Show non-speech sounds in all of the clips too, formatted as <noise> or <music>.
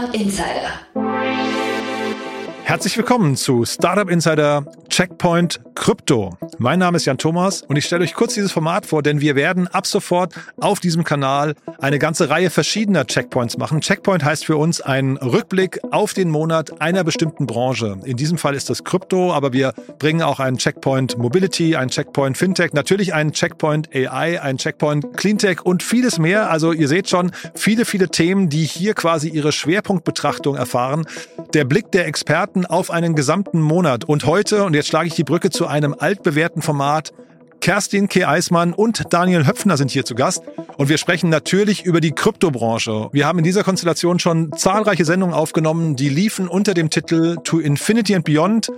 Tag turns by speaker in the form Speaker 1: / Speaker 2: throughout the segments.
Speaker 1: Startup Insider.
Speaker 2: Herzlich willkommen zu Startup Insider Checkpoint Krypto. Mein Name ist Jan Thomas und ich stelle euch kurz dieses Format vor, denn wir werden ab sofort auf diesem Kanal eine ganze Reihe verschiedener Checkpoints machen. Checkpoint heißt für uns ein Rückblick auf den Monat einer bestimmten Branche. In diesem Fall ist das Krypto, aber wir bringen auch einen Checkpoint Mobility, einen Checkpoint Fintech, natürlich einen Checkpoint AI, einen Checkpoint Cleantech und vieles mehr. Also ihr seht schon viele, viele Themen, die hier quasi ihre Schwerpunktbetrachtung erfahren. Der Blick der Experten auf einen gesamten Monat. Und heute, und jetzt schlage ich die Brücke zu einem altbewährten Format, Kerstin K. Eismann und Daniel Höpfner sind hier zu Gast und wir sprechen natürlich über die Kryptobranche. Wir haben in dieser Konstellation schon zahlreiche Sendungen aufgenommen, die liefen unter dem Titel To Infinity and Beyond.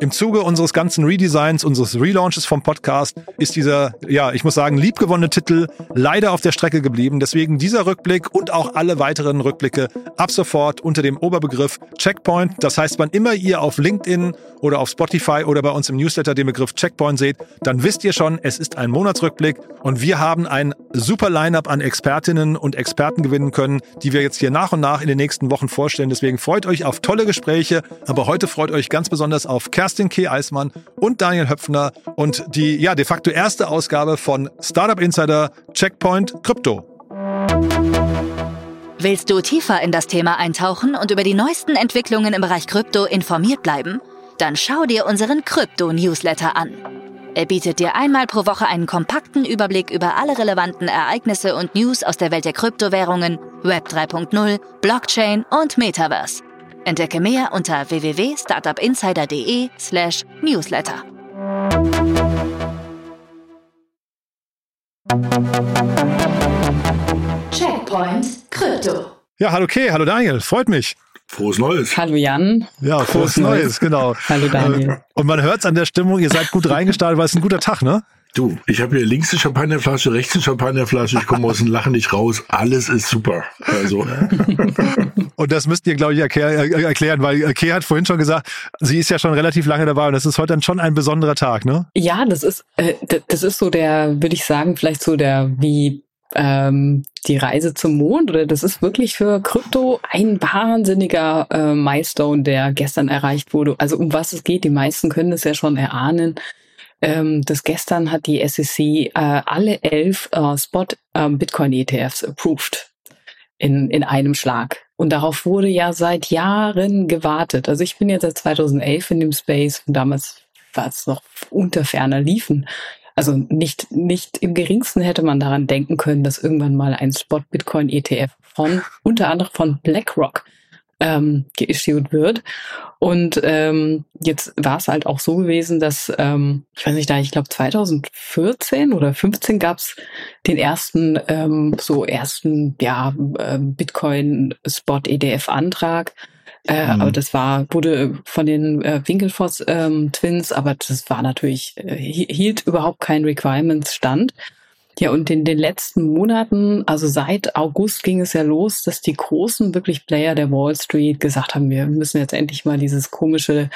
Speaker 2: Im Zuge unseres ganzen Redesigns, unseres Relaunches vom Podcast ist dieser, ja, ich muss sagen, liebgewonnene Titel leider auf der Strecke geblieben. Deswegen dieser Rückblick und auch alle weiteren Rückblicke ab sofort unter dem Oberbegriff Checkpoint. Das heißt, wann immer ihr auf LinkedIn oder auf Spotify oder bei uns im Newsletter den Begriff Checkpoint seht, dann wisst ihr schon, es ist ein Monatsrückblick und wir haben ein super Line-up an Expertinnen und Experten gewinnen können, die wir jetzt hier nach und nach in den nächsten Wochen vorstellen. Deswegen freut euch auf tolle Gespräche, aber heute freut euch ganz besonders auf Kerstin K. Eismann und Daniel Höpfner und die ja de facto erste Ausgabe von Startup Insider Checkpoint Krypto.
Speaker 1: Willst du tiefer in das Thema eintauchen und über die neuesten Entwicklungen im Bereich Krypto informiert bleiben? Dann schau dir unseren Krypto-Newsletter an. Er bietet dir einmal pro Woche einen kompakten Überblick über alle relevanten Ereignisse und News aus der Welt der Kryptowährungen, Web 3.0, Blockchain und Metaverse. Entdecke mehr unter www.startupinsider.de/newsletter. Checkpoint Krypto.
Speaker 2: Ja, hallo Kay, hallo Daniel, freut mich.
Speaker 3: Frohes Neues.
Speaker 4: Hallo Jan.
Speaker 2: Ja, frohes, frohes Neues, Neues, genau. <laughs>
Speaker 4: Hallo Daniel.
Speaker 2: Äh, und man hört es an der Stimmung, ihr seid gut reingestartet, weil es ein guter Tag, ne?
Speaker 3: Du, ich habe hier links eine Champagnerflasche, rechts eine Champagnerflasche, ich komme aus dem Lachen nicht raus, alles ist super. Also. <laughs>
Speaker 2: und das müsst ihr, glaube ich, erklären, weil Kay hat vorhin schon gesagt, sie ist ja schon relativ lange dabei und das ist heute dann schon ein besonderer Tag, ne?
Speaker 4: Ja, das ist, äh, das ist so der, würde ich sagen, vielleicht so der, wie ähm, die Reise zum Mond oder das ist wirklich für Krypto ein wahnsinniger äh, Milestone, der gestern erreicht wurde. Also um was es geht, die meisten können es ja schon erahnen. Ähm, das gestern hat die SEC äh, alle elf äh, Spot äh, Bitcoin ETFs approved in, in einem Schlag. Und darauf wurde ja seit Jahren gewartet. Also ich bin jetzt seit 2011 in dem Space und damals war es noch unter ferner Liefen. Also nicht, nicht im geringsten hätte man daran denken können, dass irgendwann mal ein Spot Bitcoin ETF von, unter anderem von BlackRock, ähm, geissued wird. Und ähm, jetzt war es halt auch so gewesen, dass, ähm, ich weiß nicht, da ich glaube 2014 oder 15 gab es den ersten, ähm, so ersten, ja, äh, Bitcoin-Spot-EDF-Antrag. Äh, mhm. Aber das war, wurde von den äh, Winkelfoss ähm, Twins, aber das war natürlich, äh, hielt überhaupt kein Requirements stand. Ja, und in den letzten Monaten, also seit August ging es ja los, dass die großen wirklich Player der Wall Street gesagt haben, wir müssen jetzt endlich mal dieses komische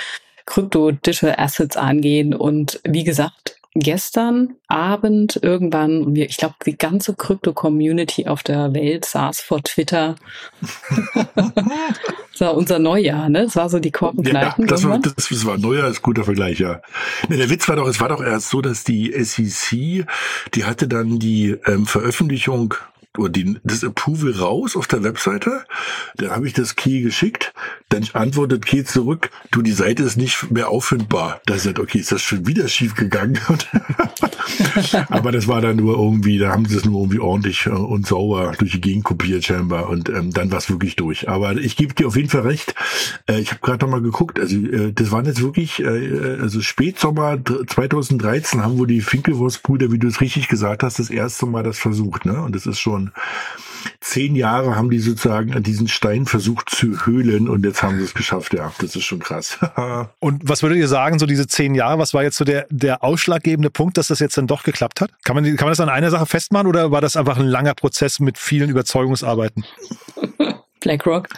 Speaker 4: Krypto-Digital Assets angehen. Und wie gesagt, gestern Abend irgendwann, ich glaube, die ganze Krypto-Community auf der Welt saß vor Twitter. <laughs> das war unser Neujahr, ne? Das war so die Korkengleichen.
Speaker 3: Ja, das, war, das, das war Neujahr, ist guter Vergleich, ja. Ne, der Witz war doch, es war doch erst so, dass die SEC, die hatte dann die ähm, Veröffentlichung oder die, das Approval raus auf der Webseite. Dann habe ich das Key geschickt. Dann antwortet Key zurück, du, die Seite ist nicht mehr auffindbar. Da sagt, okay, ist das schon wieder schief gegangen? <laughs> Aber das war dann nur irgendwie, da haben sie es nur irgendwie ordentlich äh, und sauber durch die Gegend kopiert scheinbar und ähm, dann war es wirklich durch. Aber ich gebe dir auf jeden Fall recht. Äh, ich habe gerade noch mal geguckt, also äh, das waren jetzt wirklich, äh, also Spätsommer 2013 haben wohl die Finkelwurstbrüder, wie du es richtig gesagt hast, das erste Mal das versucht. Ne? Und das ist schon schon zehn Jahre haben die sozusagen an diesen Stein versucht zu höhlen und jetzt haben sie es geschafft. Ja, das ist schon krass. <laughs>
Speaker 2: und was würdet ihr sagen, so diese zehn Jahre, was war jetzt so der, der ausschlaggebende Punkt, dass das jetzt dann doch geklappt hat? Kann man, kann man das an einer Sache festmachen oder war das einfach ein langer Prozess mit vielen Überzeugungsarbeiten?
Speaker 4: BlackRock.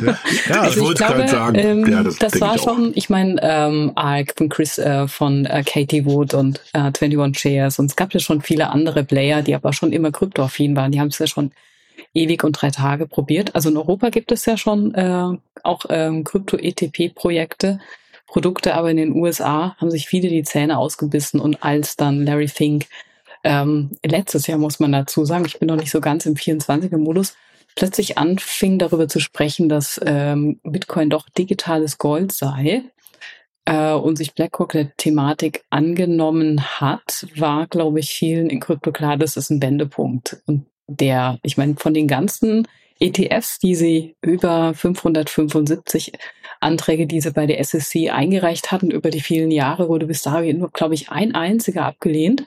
Speaker 3: Ja, ja <laughs> also ich, ich glaube, sagen.
Speaker 4: Ähm, ja, das, das war schon, ich meine, ähm, Arc von Chris, äh, von äh, Katie Wood und äh, 21 Shares und es gab ja schon viele andere Player, die aber schon immer kryptoaffin waren. Die haben es ja schon ewig und drei Tage probiert. Also in Europa gibt es ja schon äh, auch ähm, Krypto-ETP-Projekte, Produkte, aber in den USA haben sich viele die Zähne ausgebissen und als dann Larry Fink ähm, letztes Jahr muss man dazu sagen, ich bin noch nicht so ganz im 24er-Modus, plötzlich anfing darüber zu sprechen, dass ähm, Bitcoin doch digitales Gold sei äh, und sich BlackRock der Thematik angenommen hat, war, glaube ich, vielen in Krypto klar, das ist ein Wendepunkt. Und der, ich meine, von den ganzen ETFs, die sie über 575 Anträge, die sie bei der SSC eingereicht hatten über die vielen Jahre, wurde bis dahin nur, glaube ich, ein einziger abgelehnt.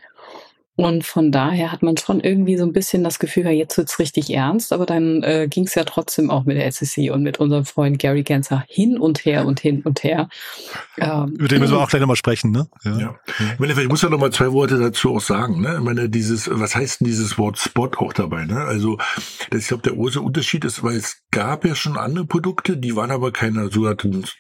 Speaker 4: Und von daher hat man schon irgendwie so ein bisschen das Gefühl, ja, jetzt wird's richtig ernst, aber dann äh, ging es ja trotzdem auch mit der SEC und mit unserem Freund Gary Gensler hin und her und hin und her.
Speaker 2: Ähm, Über den müssen wir auch gleich nochmal sprechen, ne?
Speaker 3: Ja. ja. Ich meine, ich muss ja nochmal zwei Worte dazu auch sagen, ne? Ich meine, dieses, was heißt denn dieses Wort Spot auch dabei, ne? Also, das, ich glaube, der große Unterschied ist, weil es gab ja schon andere Produkte, die waren aber keine, so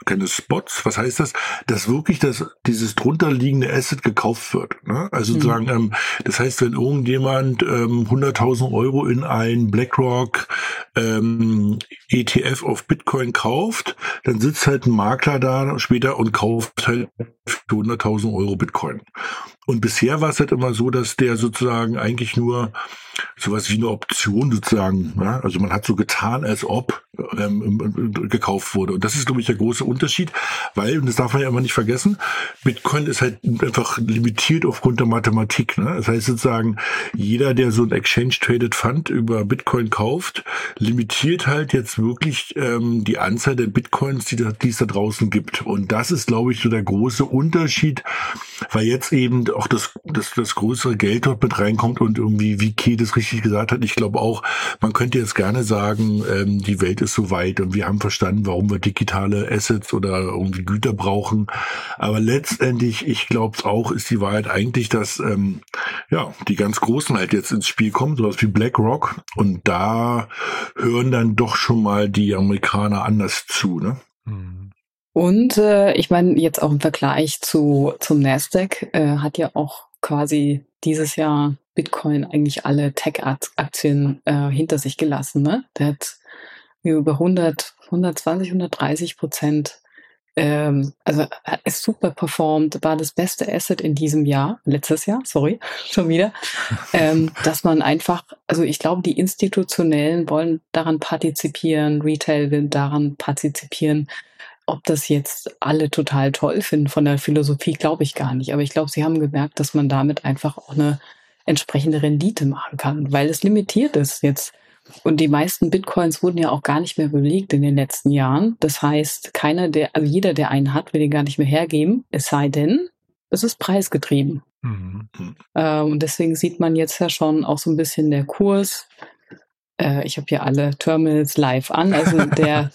Speaker 3: keine Spots. Was heißt das? Dass wirklich das, dieses drunterliegende Asset gekauft wird, ne? Also mhm. sozusagen, ähm, das heißt, wenn irgendjemand ähm, 100.000 Euro in ein BlackRock ähm, ETF auf Bitcoin kauft, dann sitzt halt ein Makler da später und kauft halt für 100.000 Euro Bitcoin. Und bisher war es halt immer so, dass der sozusagen eigentlich nur sowas wie eine Option sozusagen, ja? also man hat so getan, als ob ähm, gekauft wurde. Und das ist, glaube ich, der große Unterschied, weil, und das darf man ja immer nicht vergessen, Bitcoin ist halt einfach limitiert aufgrund der Mathematik. Ne? Das heißt sozusagen, jeder, der so ein Exchange-Traded Fund über Bitcoin kauft, limitiert halt jetzt wirklich ähm, die Anzahl der Bitcoins, die, die es da draußen gibt. Und das ist, glaube ich, so der große Unterschied, weil jetzt eben auch das, das, das größere Geld dort mit reinkommt und irgendwie, wie Key das richtig gesagt hat, ich glaube auch, man könnte jetzt gerne sagen, ähm, die Welt ist so weit und wir haben verstanden, warum wir digitale Assets oder irgendwie Güter brauchen. Aber letztendlich, ich glaube es auch, ist die Wahrheit eigentlich, dass ähm, ja die ganz Großen halt jetzt ins Spiel kommen, sowas wie BlackRock. Und da hören dann doch schon mal die Amerikaner anders zu, ne?
Speaker 4: Mhm. Und äh, ich meine, jetzt auch im Vergleich zu zum Nasdaq äh, hat ja auch quasi dieses Jahr Bitcoin eigentlich alle Tech-Aktien äh, hinter sich gelassen. Ne? Der hat über 100, 120, 130 Prozent, ähm, also ist super performt, war das beste Asset in diesem Jahr, letztes Jahr, sorry, <laughs> schon wieder, ähm, dass man einfach, also ich glaube, die Institutionellen wollen daran partizipieren, Retail will daran partizipieren, ob das jetzt alle total toll finden von der Philosophie, glaube ich gar nicht. Aber ich glaube, sie haben gemerkt, dass man damit einfach auch eine entsprechende Rendite machen kann, weil es limitiert ist jetzt. Und die meisten Bitcoins wurden ja auch gar nicht mehr belegt in den letzten Jahren. Das heißt, keiner, der, also jeder, der einen hat, will den gar nicht mehr hergeben, es sei denn, es ist preisgetrieben. Mhm. Äh, und deswegen sieht man jetzt ja schon auch so ein bisschen der Kurs. Äh, ich habe hier alle Terminals live an. Also der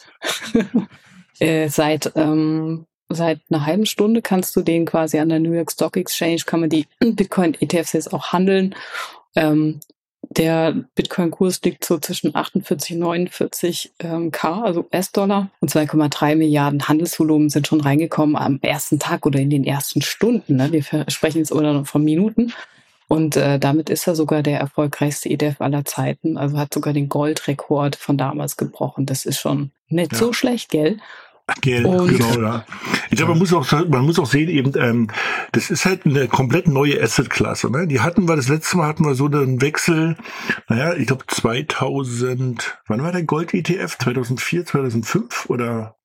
Speaker 4: <laughs> <laughs> äh, seit ähm, seit einer halben Stunde kannst du den quasi an der New York Stock Exchange, kann man die <clears throat> Bitcoin-ETFs jetzt auch handeln. Ähm, der Bitcoin-Kurs liegt so zwischen 48 und 49 ähm, K, also US-Dollar. Und 2,3 Milliarden Handelsvolumen sind schon reingekommen am ersten Tag oder in den ersten Stunden. Ne? Wir sprechen jetzt immer noch von Minuten. Und äh, damit ist er sogar der erfolgreichste ETF aller Zeiten. Also hat sogar den Goldrekord von damals gebrochen. Das ist schon nicht ja. so schlecht, gell?
Speaker 3: Geld, genau, ja. Ich glaube, man muss auch, man muss auch sehen, eben, ähm, das ist halt eine komplett neue Asset-Klasse. Ne? Die hatten wir, das letzte Mal hatten wir so einen Wechsel, naja, ich glaube 2000, wann war der Gold-ETF? 2004, 2005 oder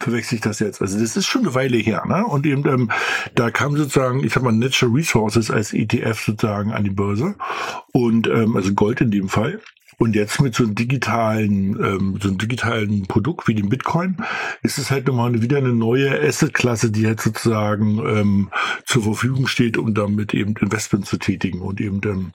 Speaker 3: verwechsel ich das jetzt? Also das ist schon eine Weile her, ne? Und eben, ähm, da kam sozusagen, ich sag mal, Natural Resources als ETF sozusagen an die Börse und ähm, also Gold in dem Fall. Und jetzt mit so einem digitalen, ähm, so einem digitalen Produkt wie dem Bitcoin ist es halt nochmal wieder eine neue Assetklasse, die jetzt sozusagen ähm, zur Verfügung steht, um damit eben Investment zu tätigen. Und eben, ähm,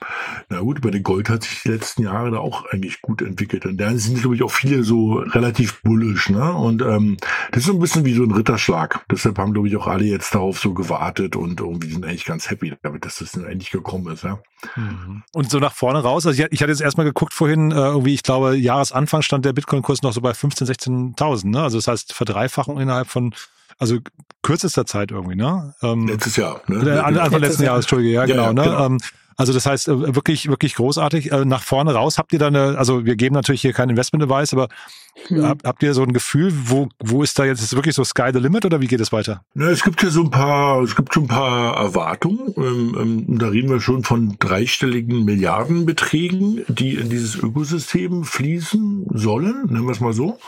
Speaker 3: na gut, bei den Gold hat sich die letzten Jahre da auch eigentlich gut entwickelt. Und da sind, glaube ich, auch viele so relativ bullisch. Ne? Und ähm, das ist so ein bisschen wie so ein Ritterschlag. Deshalb haben, glaube ich, auch alle jetzt darauf so gewartet und irgendwie sind eigentlich ganz happy damit, dass das dann endlich gekommen ist. Ja?
Speaker 2: Mhm. Und so nach vorne raus, also ich, ich hatte jetzt erstmal geguckt vorhin, äh, irgendwie, ich glaube, Jahresanfang stand der Bitcoin-Kurs noch so bei 15.000, 16.000, ne? Also das heißt Verdreifachung innerhalb von, also kürzester Zeit irgendwie, ne?
Speaker 3: Ähm, letztes Jahr,
Speaker 2: ne? Anfang letzten Jahres, Entschuldige, ja, ja genau, ja, ne? Genau. Ähm, Also das heißt äh, wirklich, wirklich großartig. Äh, nach vorne raus habt ihr da eine, also wir geben natürlich hier kein Investment-Advice, aber hm. habt, habt ihr so ein Gefühl, wo, wo ist da jetzt, ist wirklich so Sky the Limit oder wie geht es weiter?
Speaker 3: Na, es gibt ja so ein paar, es gibt schon ein paar Erwartungen. Ähm, ähm, da reden wir schon von dreistelligen Milliardenbeträgen, die in dieses Ökosystem fließen sollen, nennen wir es mal so.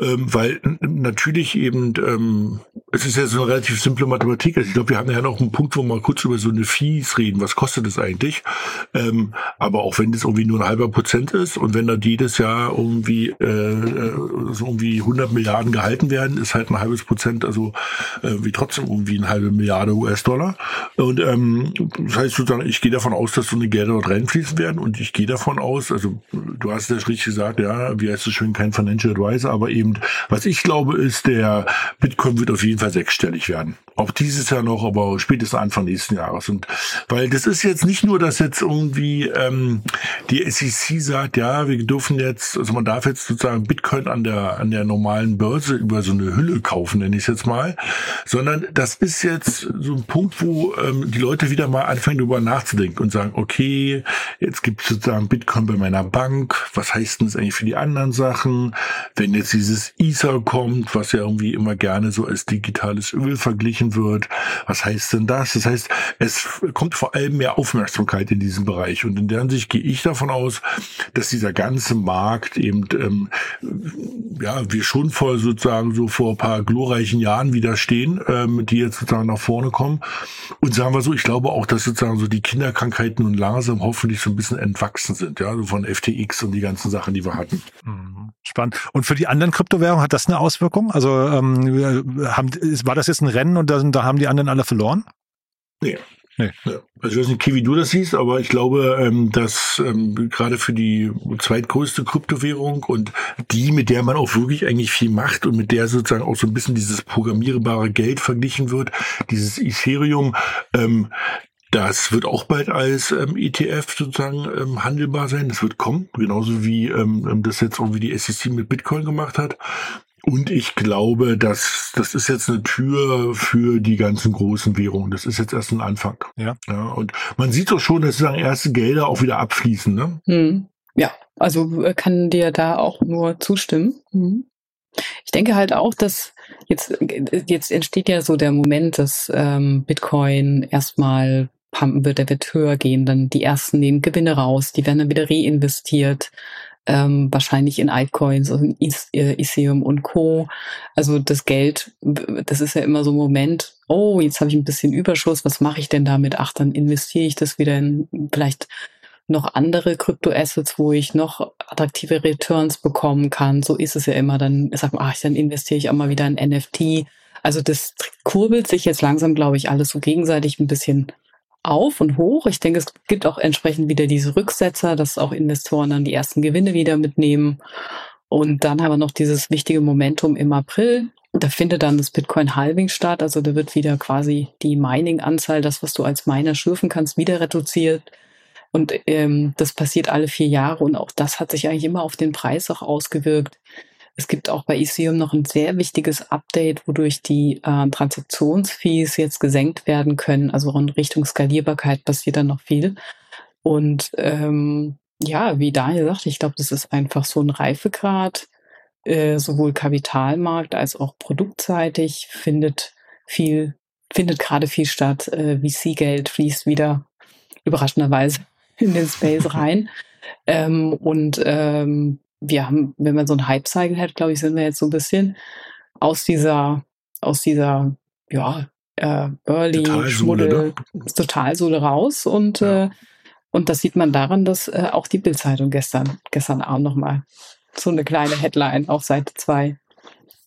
Speaker 3: Ähm, weil natürlich eben, ähm, es ist ja so eine relativ simple Mathematik. Also ich glaube, wir haben ja noch einen Punkt, wo wir kurz über so eine Fees reden. Was kostet das eigentlich? Ähm, aber auch wenn das irgendwie nur ein halber Prozent ist und wenn da jedes Jahr irgendwie, äh, äh so irgendwie 100 Milliarden gehalten werden, ist halt ein halbes Prozent, also äh, wie trotzdem irgendwie eine halbe Milliarde US-Dollar. Und ähm, das heißt sozusagen, ich gehe davon aus, dass so eine Gelder dort reinfließen werden und ich gehe davon aus, also du hast das richtig gesagt, ja, wie heißt es schön, kein Financial Advisor, aber eben, was ich glaube, ist, der Bitcoin wird auf jeden Fall sechsstellig werden. Auch dieses Jahr noch, aber spätestens Anfang nächsten Jahres. Und weil das ist jetzt nicht nur, dass jetzt irgendwie ähm, die SEC sagt, ja, wir dürfen jetzt, also man darf jetzt sozusagen Bitcoin an der an der normalen Börse über so eine Hülle kaufen, nenne ich jetzt mal, sondern das ist jetzt so ein Punkt, wo ähm, die Leute wieder mal anfangen darüber nachzudenken und sagen, okay, jetzt gibt es sozusagen Bitcoin bei meiner Bank, was heißt denn das eigentlich für die anderen Sachen? Wenn jetzt dieses Ether kommt, was ja irgendwie immer gerne so als digitales Öl verglichen wird, was heißt denn das? Das heißt, es kommt vor allem mehr Aufmerksamkeit in diesem Bereich und in der Hinsicht gehe ich davon aus, dass dieser ganze Markt eben, ähm, ja, wir schon vor sozusagen so vor ein paar glorreichen Jahren wieder stehen, ähm, die jetzt sozusagen nach vorne kommen und sagen wir so, ich glaube auch, dass sozusagen so die Kinderkrankheiten nun langsam hoffentlich so ein bisschen entwachsen sind, ja, so von FTX und die ganzen Sachen, die wir hatten.
Speaker 2: Mhm. Spannend. Und für die anderen Kryptowährungen hat das eine Auswirkung? Also ähm, haben, war das jetzt ein Rennen und da, da haben die anderen alle verloren?
Speaker 3: Nee. Nee. Also ich weiß nicht, wie du das siehst, aber ich glaube, ähm, dass ähm, gerade für die zweitgrößte Kryptowährung und die, mit der man auch wirklich eigentlich viel macht und mit der sozusagen auch so ein bisschen dieses programmierbare Geld verglichen wird, dieses Ethereum, ähm, das wird auch bald als ähm, ETF sozusagen ähm, handelbar sein. Das wird kommen, genauso wie ähm, das jetzt irgendwie die SEC mit Bitcoin gemacht hat. Und ich glaube, dass das ist jetzt eine Tür für die ganzen großen Währungen. Das ist jetzt erst ein Anfang. Ja. ja und man sieht doch schon, dass sozusagen erste Gelder auch wieder abfließen. Ne?
Speaker 4: Hm. Ja, also äh, kann dir da auch nur zustimmen. Hm. Ich denke halt auch, dass jetzt, jetzt entsteht ja so der Moment, dass ähm, Bitcoin erstmal pumpen wird, der wird höher gehen, dann die ersten nehmen Gewinne raus, die werden dann wieder reinvestiert, ähm, wahrscheinlich in Altcoins äh, Ethereum und Co. Also das Geld, das ist ja immer so ein Moment, oh, jetzt habe ich ein bisschen Überschuss, was mache ich denn damit? Ach, dann investiere ich das wieder in vielleicht noch andere Kryptoassets, wo ich noch attraktive Returns bekommen kann. So ist es ja immer. Dann sagt man, ach, dann investiere ich auch mal wieder in NFT. Also das kurbelt sich jetzt langsam, glaube ich, alles so gegenseitig ein bisschen auf und hoch. Ich denke, es gibt auch entsprechend wieder diese Rücksetzer, dass auch Investoren dann die ersten Gewinne wieder mitnehmen. Und dann haben wir noch dieses wichtige Momentum im April. Da findet dann das Bitcoin Halving statt. Also da wird wieder quasi die Mining-Anzahl, das, was du als Miner schürfen kannst, wieder reduziert. Und ähm, das passiert alle vier Jahre und auch das hat sich eigentlich immer auf den Preis auch ausgewirkt. Es gibt auch bei Ethereum noch ein sehr wichtiges Update, wodurch die äh, Transaktionsfees jetzt gesenkt werden können. Also in Richtung Skalierbarkeit passiert dann noch viel. Und ähm, ja, wie Daniel sagte, ich glaube, das ist einfach so ein Reifegrad, äh, sowohl Kapitalmarkt als auch produktseitig findet viel, findet gerade viel statt. Äh, VC-Geld fließt wieder überraschenderweise <laughs> in den Space rein. ähm, und ähm, wir haben, wenn man so ein Hype-Cycle hat, glaube ich, sind wir jetzt so ein bisschen aus dieser, aus dieser, ja, äh, Early Schmuddel, ne? Totalsohle raus und ja. äh, und das sieht man daran, dass äh, auch die Bildzeitung gestern gestern Abend nochmal so eine kleine Headline auf Seite 2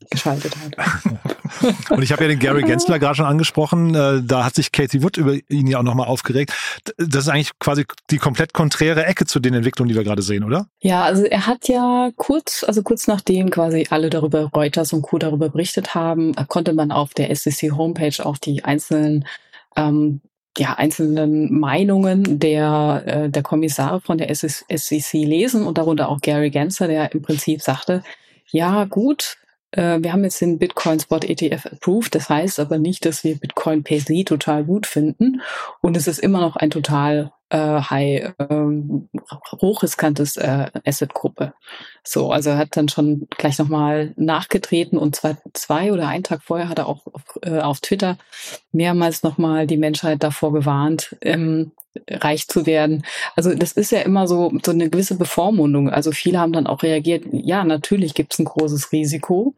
Speaker 4: geschaltet hat. <laughs> <laughs>
Speaker 2: Und ich habe ja den Gary Gensler gerade schon angesprochen. Äh, da hat sich Katie Wood über ihn ja auch nochmal aufgeregt. Das ist eigentlich quasi die komplett konträre Ecke zu den Entwicklungen, die wir gerade sehen, oder?
Speaker 4: Ja, also er hat ja kurz, also kurz nachdem quasi alle darüber, Reuters und Co. darüber berichtet haben, konnte man auf der SEC Homepage auch die einzelnen ähm, ja, einzelnen Meinungen der, äh, der Kommissare von der SEC lesen und darunter auch Gary Gensler, der im Prinzip sagte, ja, gut, wir haben jetzt den Bitcoin Spot ETF approved. Das heißt aber nicht, dass wir Bitcoin per se total gut finden. Und es ist immer noch ein total äh, high, ähm, hochriskantes äh, Asset-Gruppe. So, also er hat dann schon gleich nochmal nachgetreten und zwar zwei oder einen Tag vorher hat er auch auf, äh, auf Twitter mehrmals nochmal die Menschheit davor gewarnt, ähm, reich zu werden. Also das ist ja immer so, so eine gewisse Bevormundung. Also viele haben dann auch reagiert, ja, natürlich gibt es ein großes Risiko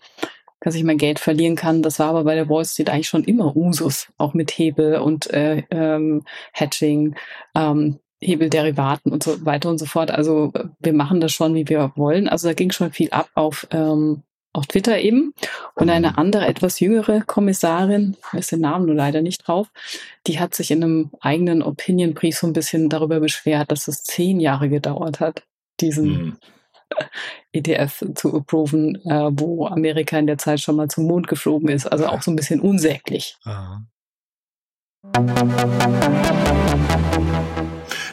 Speaker 4: dass ich mein Geld verlieren kann. Das war aber bei der Wall Street eigentlich schon immer Usus, auch mit Hebel und äh, ähm, Hedging, ähm, Hebelderivaten und so weiter und so fort. Also wir machen das schon, wie wir wollen. Also da ging schon viel ab auf ähm, auf Twitter eben. Und eine andere, etwas jüngere Kommissarin, ist den Namen nur leider nicht drauf, die hat sich in einem eigenen Opinion-Brief so ein bisschen darüber beschwert, dass es zehn Jahre gedauert hat, diesen mhm. ETF zu approven, äh, wo Amerika in der Zeit schon mal zum Mond geflogen ist. Also auch so ein bisschen unsäglich. Aha.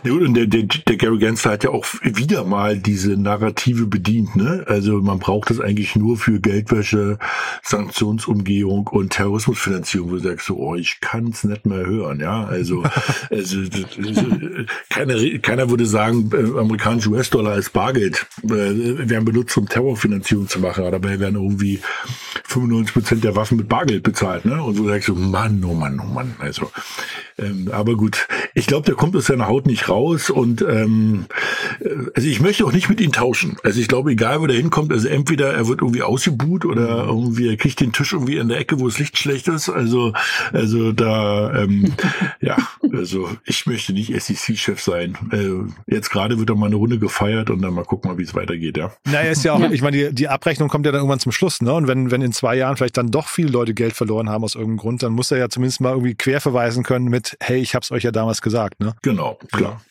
Speaker 3: Ja, und der, der, der Gary Gensler hat ja auch wieder mal diese Narrative bedient. Ne? Also man braucht das eigentlich nur für Geldwäsche, Sanktionsumgehung und Terrorismusfinanzierung. Wo du sagst so, oh, ich kann es nicht mehr hören. Ja, also, <laughs> also keiner, keiner würde sagen, äh, amerikanische US-Dollar als Bargeld äh, werden benutzt, um Terrorfinanzierung zu machen. Aber dabei werden irgendwie 95 Prozent der Waffen mit Bargeld bezahlt. Ne? Und so sagst du, Mann, oh Mann, oh Mann. Also, ähm, aber gut, ich glaube, der kommt aus seiner Haut nicht raus und ähm, also ich möchte auch nicht mit ihm tauschen. Also ich glaube, egal wo der hinkommt, also entweder er wird irgendwie ausgebuht oder irgendwie er kriegt den Tisch irgendwie in der Ecke, wo das Licht schlecht ist. Also also da ähm, <laughs> ja, also ich möchte nicht SEC-Chef sein. Äh, jetzt gerade wird er mal eine Runde gefeiert und dann mal gucken, wie es weitergeht, ja.
Speaker 2: Naja, ist ja auch, ich meine, die, die Abrechnung kommt ja dann irgendwann zum Schluss, ne? Und wenn, wenn in zwei Jahren vielleicht dann doch viele Leute Geld verloren haben aus irgendeinem Grund, dann muss er ja zumindest mal irgendwie quer verweisen können mit, hey, ich hab's euch ja damals gesagt, ne?
Speaker 3: Genau, klar.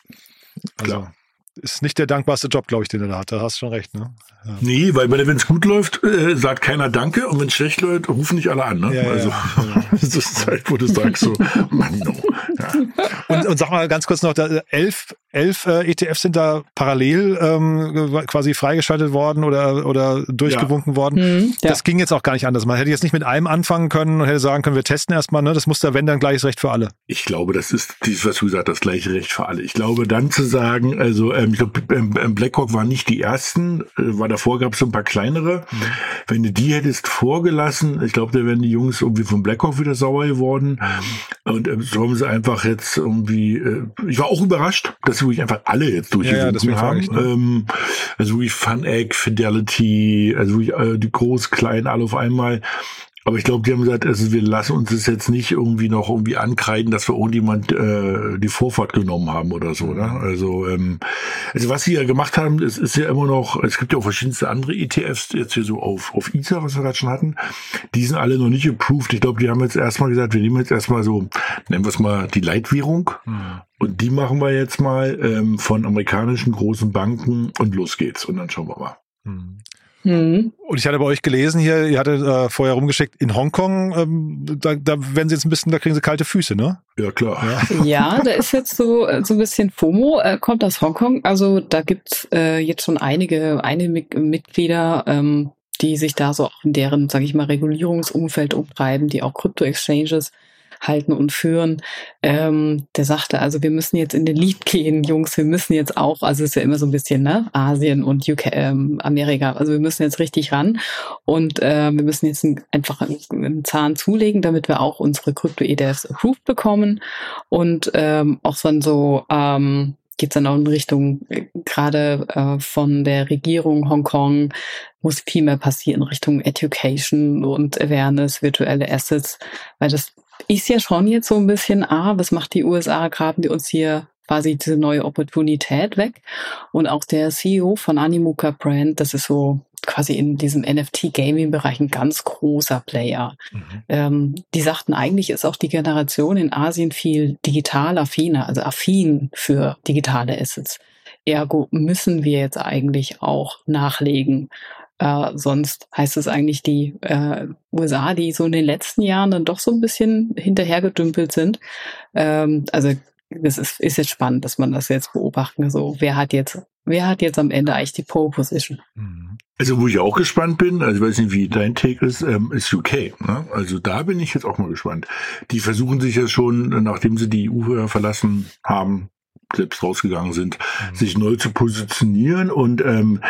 Speaker 2: Also, klar ist nicht der dankbarste Job, glaube ich, den er da hat. Da hast du schon recht, ne?
Speaker 3: Ja. Nee, weil wenn es gut läuft, äh, sagt keiner Danke und wenn es schlecht läuft, rufen nicht alle an. Ne? Ja, also ja, <laughs> das ist Zeit, wo du sagst so, Mann, no.
Speaker 2: ja. und, und sag mal ganz kurz noch, da, elf, elf äh, ETFs sind da parallel ähm, quasi freigeschaltet worden oder, oder durchgewunken worden. Mhm, das ging jetzt auch gar nicht anders. Man hätte jetzt nicht mit einem anfangen können und hätte sagen können, wir testen erstmal, ne? Das muss da, wenn, dann gleiches Recht für alle.
Speaker 3: Ich glaube, das ist dieses, was du gesagt hast, das gleiche Recht für alle. Ich glaube, dann zu sagen, also ähm, ich glaube, ähm, ähm, Blackhawk waren nicht die ersten, äh, war davor gab es so ein paar kleinere. Mhm. Wenn du die hättest vorgelassen, ich glaube, da wären die Jungs irgendwie von Blackhawk wieder sauer geworden. Mhm. Und so haben sie einfach jetzt irgendwie, äh, ich war auch überrascht, dass sie wirklich einfach alle jetzt durchgewunken ja, ja, haben. Ich, ne? ähm, also wirklich Fun Egg, Fidelity, also wirklich äh, die groß, klein, alle auf einmal. Aber ich glaube, die haben gesagt, also wir lassen uns das jetzt nicht irgendwie noch irgendwie ankreiden, dass wir irgendjemand äh, die Vorfahrt genommen haben oder so. Ne? Also, ähm, also was sie ja gemacht haben, es ist ja immer noch, es gibt ja auch verschiedenste andere ETFs, jetzt hier so auf, auf ISA, was wir gerade schon hatten, die sind alle noch nicht approved. Ich glaube, die haben jetzt erstmal gesagt, wir nehmen jetzt erstmal so, nennen wir es mal die Leitwährung. Mhm. Und die machen wir jetzt mal ähm, von amerikanischen großen Banken und los geht's. Und dann schauen wir mal. Mhm.
Speaker 2: Mhm. Und ich hatte bei euch gelesen hier, ihr hattet äh, vorher rumgeschickt, in Hongkong, ähm, da, da werden sie jetzt ein bisschen, da kriegen sie kalte Füße, ne?
Speaker 3: Ja, klar.
Speaker 4: Ja, ja da ist jetzt so, äh, so ein bisschen FOMO, äh, kommt aus Hongkong. Also da gibt's äh, jetzt schon einige, einige Mitglieder, ähm, die sich da so auch in deren, sage ich mal, Regulierungsumfeld umtreiben, die auch Krypto-Exchanges halten und führen. Ähm, der sagte, also wir müssen jetzt in den Lead gehen, Jungs, wir müssen jetzt auch, also es ist ja immer so ein bisschen, ne, Asien und UK, ähm, Amerika, also wir müssen jetzt richtig ran und äh, wir müssen jetzt ein, einfach einen, Zahn zulegen, damit wir auch unsere Krypto-ETFs approved bekommen und ähm, auch dann so, ähm, geht es dann auch in Richtung äh, gerade äh, von der Regierung Hongkong muss viel mehr passieren Richtung Education und Awareness, virtuelle Assets, weil das ist ja schon jetzt so ein bisschen, ah, was macht die USA, graben die uns hier quasi diese neue Opportunität weg. Und auch der CEO von Animuka Brand, das ist so quasi in diesem NFT-Gaming-Bereich ein ganz großer Player. Mhm. Ähm, die sagten, eigentlich ist auch die Generation in Asien viel digital affiner, also affin für digitale Assets. Ergo müssen wir jetzt eigentlich auch nachlegen. Äh, sonst heißt es eigentlich die äh, USA, die so in den letzten Jahren dann doch so ein bisschen hinterhergedümpelt sind. Ähm, also das ist, ist jetzt spannend, dass man das jetzt beobachten. So, wer hat jetzt, wer hat jetzt am Ende eigentlich die Pole Position?
Speaker 3: Mhm. Also wo ich auch gespannt bin, also ich weiß nicht, wie dein Take ist, ähm, ist UK. Ne? Also da bin ich jetzt auch mal gespannt. Die versuchen sich ja schon, nachdem sie die EU verlassen haben, selbst rausgegangen sind, mhm. sich neu zu positionieren und ähm,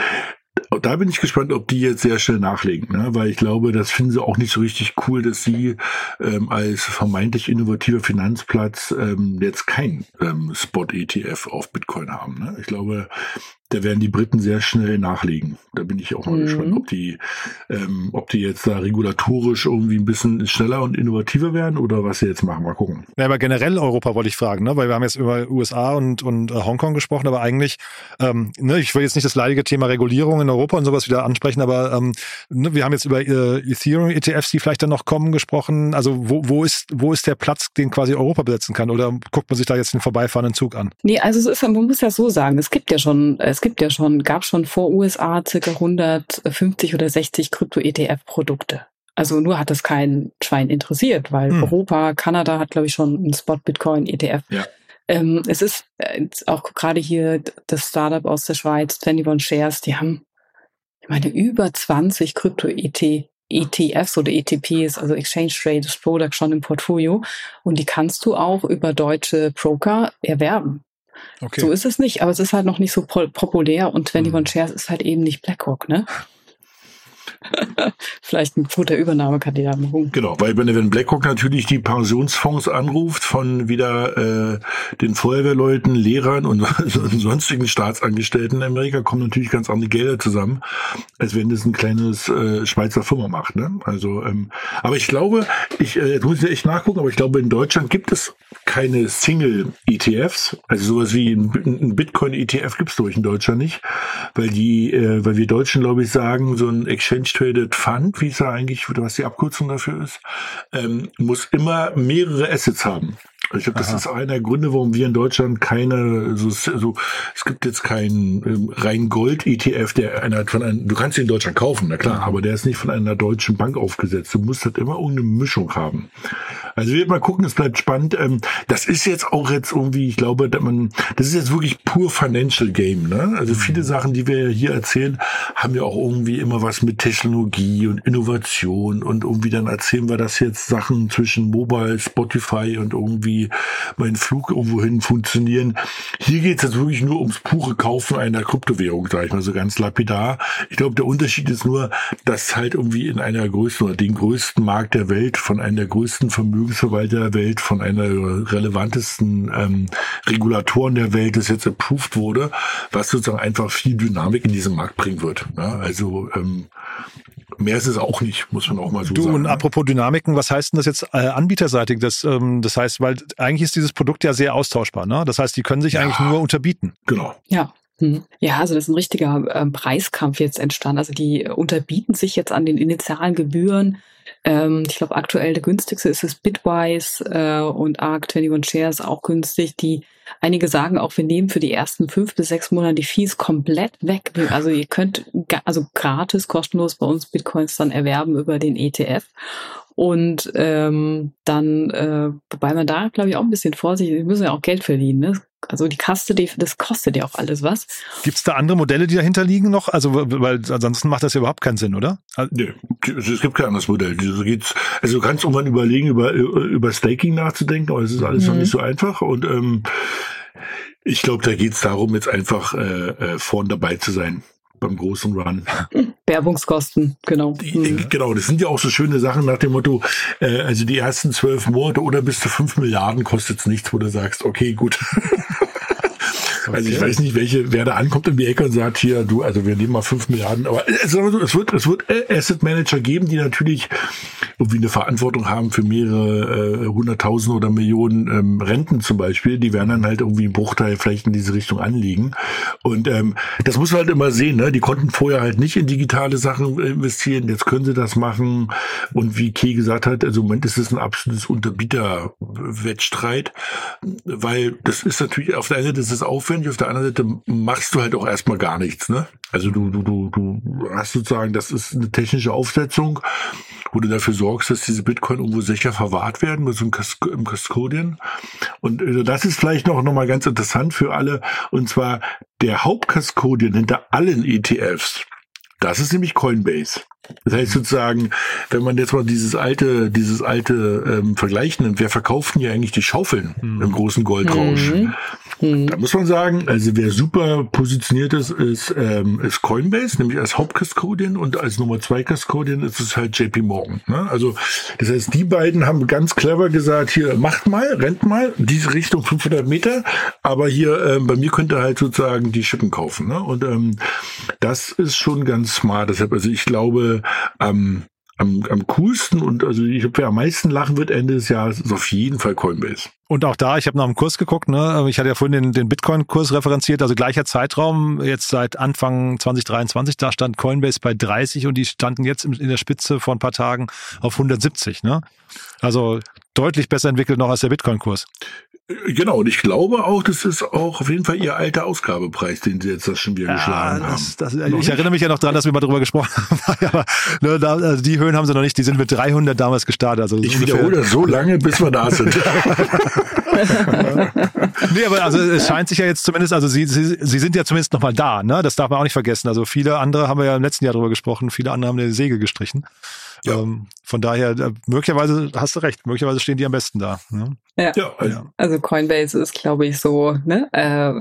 Speaker 3: da bin ich gespannt, ob die jetzt sehr schnell nachlegen, ne? weil ich glaube, das finden sie auch nicht so richtig cool, dass sie ähm, als vermeintlich innovativer Finanzplatz ähm, jetzt kein ähm, Spot-ETF auf Bitcoin haben. Ne? Ich glaube, da werden die Briten sehr schnell nachlegen. Da bin ich auch mal mhm. gespannt, ob die, ähm, ob die jetzt da regulatorisch irgendwie ein bisschen schneller und innovativer werden oder was sie jetzt machen. Mal gucken.
Speaker 2: Ja, aber generell Europa wollte ich fragen, ne? weil wir haben jetzt über USA und, und äh, Hongkong gesprochen, aber eigentlich, ähm, ne, ich will jetzt nicht das leidige Thema Regulierung in Europa und sowas wieder ansprechen, aber ähm, ne, wir haben jetzt über äh, Ethereum-ETFs, die vielleicht dann noch kommen, gesprochen. Also wo, wo, ist, wo ist der Platz, den quasi Europa besetzen kann? Oder guckt man sich da jetzt den vorbeifahrenden Zug an?
Speaker 4: Nee, also es ist, man muss ja so sagen, es gibt ja schon, es es gibt ja schon, gab schon vor USA circa 150 oder 60 Krypto-ETF-Produkte. Also nur hat es kein Schwein interessiert, weil hm. Europa, Kanada hat, glaube ich, schon einen Spot-Bitcoin-ETF. Ja. Ähm, es ist äh, auch gerade hier das Startup aus der Schweiz, 21 Shares, die haben, ich meine, über 20 Krypto-ETFs oder ETPs, also Exchange Traded Product schon im Portfolio. Und die kannst du auch über deutsche Broker erwerben. Okay. So ist es nicht, aber es ist halt noch nicht so populär und 21 mhm. Shares ist halt eben nicht BlackRock, ne? <laughs> Vielleicht ein guter Übernahmekandidat.
Speaker 3: Genau, weil wenn BlackRock natürlich die Pensionsfonds anruft von wieder äh, den Feuerwehrleuten, Lehrern und, <laughs> und sonstigen Staatsangestellten in Amerika, kommen natürlich ganz andere Gelder zusammen, als wenn das ein kleines äh, Schweizer Firma macht. Ne? Also, ähm, aber ich glaube, ich äh, muss ja echt nachgucken, aber ich glaube, in Deutschland gibt es keine Single-ETFs, also sowas wie ein, ein Bitcoin-ETF gibt es durch in Deutschland nicht, weil die, äh, weil wir Deutschen, glaube ich, sagen, so ein Exchange Traded Fund, wie es ja eigentlich, was die Abkürzung dafür ist, ähm, muss immer mehrere Assets haben. Ich glaube, das ist einer der Gründe, warum wir in Deutschland keine, so, so es gibt jetzt keinen ähm, rein Gold-ETF, der einer von einem, du kannst ihn in Deutschland kaufen, na klar, aber der ist nicht von einer deutschen Bank aufgesetzt. Du musst halt immer irgendeine Mischung haben. Also wir mal gucken, es bleibt spannend. Ähm, das ist jetzt auch jetzt irgendwie, ich glaube, dass man, das ist jetzt wirklich pur Financial Game. Ne? Also viele mhm. Sachen, die wir hier erzählen, haben ja auch irgendwie immer was mit Technologie und Innovation und irgendwie dann erzählen wir das jetzt Sachen zwischen Mobile, Spotify und irgendwie mein Flug irgendwohin funktionieren. Hier geht es jetzt wirklich nur ums pure Kaufen einer Kryptowährung, sage ich mal so ganz lapidar. Ich glaube, der Unterschied ist nur, dass halt irgendwie in einer größten oder den größten Markt der Welt von einer der größten Vermögen Vermögensverwalter der Welt, von einer relevantesten ähm, Regulatoren der Welt, das jetzt approved wurde, was sozusagen einfach viel Dynamik in diesen Markt bringen wird. Ja, also ähm, mehr ist es auch nicht, muss man auch mal so
Speaker 2: du,
Speaker 3: sagen.
Speaker 2: Und ne? apropos Dynamiken, was heißt denn das jetzt äh, anbieterseitig? Das, ähm, das heißt, weil eigentlich ist dieses Produkt ja sehr austauschbar. Ne? Das heißt, die können sich ja, eigentlich nur unterbieten.
Speaker 3: Genau.
Speaker 4: Ja. Hm. Ja, also das ist ein richtiger äh, Preiskampf jetzt entstanden. Also die unterbieten sich jetzt an den initialen Gebühren ähm, ich glaube, aktuell der günstigste ist es Bitwise äh, und ARC21 Shares auch günstig. Die einige sagen auch, wir nehmen für die ersten fünf bis sechs Monate die Fees komplett weg. Also ihr könnt also gratis, kostenlos bei uns Bitcoins dann erwerben über den ETF. Und ähm, dann, äh, wobei man da, glaube ich, auch ein bisschen vorsichtig, wir müssen ja auch Geld verdienen. Ne? Also die Kaste, die, das kostet ja auch alles was.
Speaker 2: Gibt es da andere Modelle, die dahinter liegen noch? Also, weil ansonsten macht das ja überhaupt keinen Sinn, oder?
Speaker 3: Nö, es gibt kein anderes Modell. Also, geht's, also du kannst irgendwann überlegen, über, über Staking nachzudenken, aber es ist alles mhm. noch nicht so einfach. Und ähm, ich glaube, da geht es darum, jetzt einfach äh, äh, vorn dabei zu sein beim großen Run. <laughs>
Speaker 4: Werbungskosten, genau.
Speaker 3: Die, mhm. Genau, das sind ja auch so schöne Sachen nach dem Motto, äh, also die ersten zwölf Monate oder bis zu fünf Milliarden kostet es nichts, wo du sagst, okay, gut. <laughs> Also ich weiß nicht, welche, wer da ankommt in die Ecke und sagt, hier, du, also wir nehmen mal fünf Milliarden, aber es, es wird, es wird Asset Manager geben, die natürlich irgendwie eine Verantwortung haben für mehrere äh, hunderttausend oder Millionen ähm, Renten zum Beispiel, die werden dann halt irgendwie einen Bruchteil vielleicht in diese Richtung anliegen. Und ähm, das muss man halt immer sehen, ne? Die konnten vorher halt nicht in digitale Sachen investieren, jetzt können sie das machen. Und wie Key gesagt hat, also im Moment ist es ein absolutes Unterbieterwettstreit, weil das ist natürlich, auf der einen Seite ist es aufwendig, auf der anderen Seite machst du halt auch erstmal gar nichts, ne? Also du, du, du, du hast sozusagen, das ist eine technische Aufsetzung, wo du dafür sorgst, dass diese Bitcoin irgendwo sicher verwahrt werden mit so einem Cus im Custodian. Und äh, das ist vielleicht noch, noch mal ganz interessant für alle. Und zwar der Hauptcustodian hinter allen ETFs Das ist nämlich Coinbase. Das heißt sozusagen, wenn man jetzt mal dieses alte, dieses alte ähm, Vergleich nimmt, wer verkauft denn hier eigentlich die Schaufeln mhm. im großen Goldrausch? Mhm. Mhm. Da muss man sagen, also wer super positioniert ist, ist, ähm, ist Coinbase, nämlich als Hauptkastodien und als Nummer zwei Kastodien ist es halt JP Morgan. Ne? Also das heißt, die beiden haben ganz clever gesagt, hier macht mal, rennt mal, diese Richtung 500 Meter, aber hier ähm, bei mir könnt ihr halt sozusagen die Schippen kaufen. Ne? Und ähm, das ist schon ganz smart. Deshalb, also ich glaube, ähm, am, am coolsten und also ich habe am meisten lachen wird Ende des Jahres ist auf jeden Fall Coinbase.
Speaker 2: Und auch da, ich habe noch im Kurs geguckt, ne? Ich hatte ja vorhin den, den Bitcoin-Kurs referenziert, also gleicher Zeitraum, jetzt seit Anfang 2023, da stand Coinbase bei 30 und die standen jetzt in der Spitze vor ein paar Tagen auf 170, ne? Also deutlich besser entwickelt noch als der Bitcoin-Kurs.
Speaker 3: Genau, und ich glaube auch, das ist auch auf jeden Fall ihr alter Ausgabepreis, den sie jetzt das schon wieder ja, geschlagen das,
Speaker 2: das, haben. ich erinnere mich ja noch dran, dass wir mal darüber gesprochen <laughs> haben. Aber ne, da, also die Höhen haben sie noch nicht, die sind mit 300 damals gestartet. Also
Speaker 3: ich wiederhole das so lange, bis wir da sind. <laughs>
Speaker 2: nee, aber also es scheint sich ja jetzt zumindest, also sie, sie, sie sind ja zumindest nochmal da, ne? Das darf man auch nicht vergessen. Also viele andere haben wir ja im letzten Jahr darüber gesprochen, viele andere haben eine Säge gestrichen. Ja. Ähm, von daher, möglicherweise hast du recht, möglicherweise stehen die am besten da.
Speaker 4: Ne? Ja. ja. Also, also Coinbase ist, glaube ich, so, ne, äh,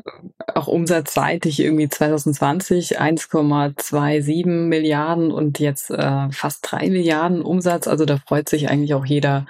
Speaker 4: auch umsatzseitig irgendwie 2020 1,27 Milliarden und jetzt äh, fast drei Milliarden Umsatz. Also da freut sich eigentlich auch jeder,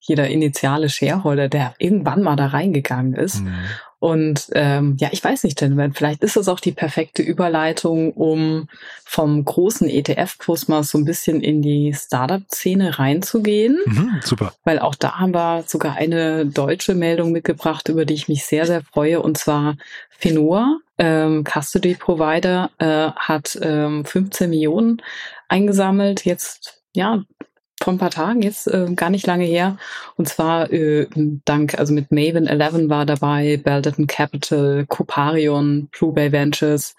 Speaker 4: jeder initiale Shareholder, der irgendwann mal da reingegangen ist. Mhm. Und ähm, ja, ich weiß nicht, denn vielleicht ist das auch die perfekte Überleitung, um vom großen ETF-Kurs mal so ein bisschen in die Startup-Szene reinzugehen.
Speaker 2: Mhm, super.
Speaker 4: Weil auch da haben wir sogar eine deutsche Meldung mitgebracht, über die ich mich sehr, sehr freue. Und zwar Fenor, ähm, Custody Provider, äh, hat ähm, 15 Millionen eingesammelt. Jetzt ja, vor ein paar Tagen, jetzt äh, gar nicht lange her. Und zwar äh, dank, also mit Maven 11 war dabei, Belderton Capital, Coparion, Blue Bay Ventures,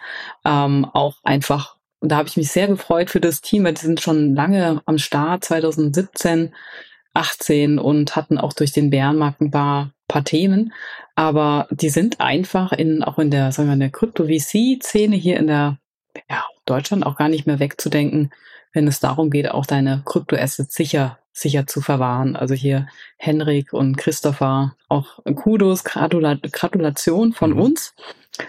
Speaker 4: ähm, auch einfach, und da habe ich mich sehr gefreut für das Team, weil die sind schon lange am Start, 2017, 18 und hatten auch durch den Bärenmarkt ein paar, paar Themen. Aber die sind einfach in, auch in der, sagen wir, in der Krypto-VC-Szene hier in der, ja, Deutschland auch gar nicht mehr wegzudenken wenn es darum geht, auch deine Kryptoassets sicher, sicher zu verwahren. Also hier Henrik und Christopher, auch Kudos, Gratula Gratulation von mhm. uns.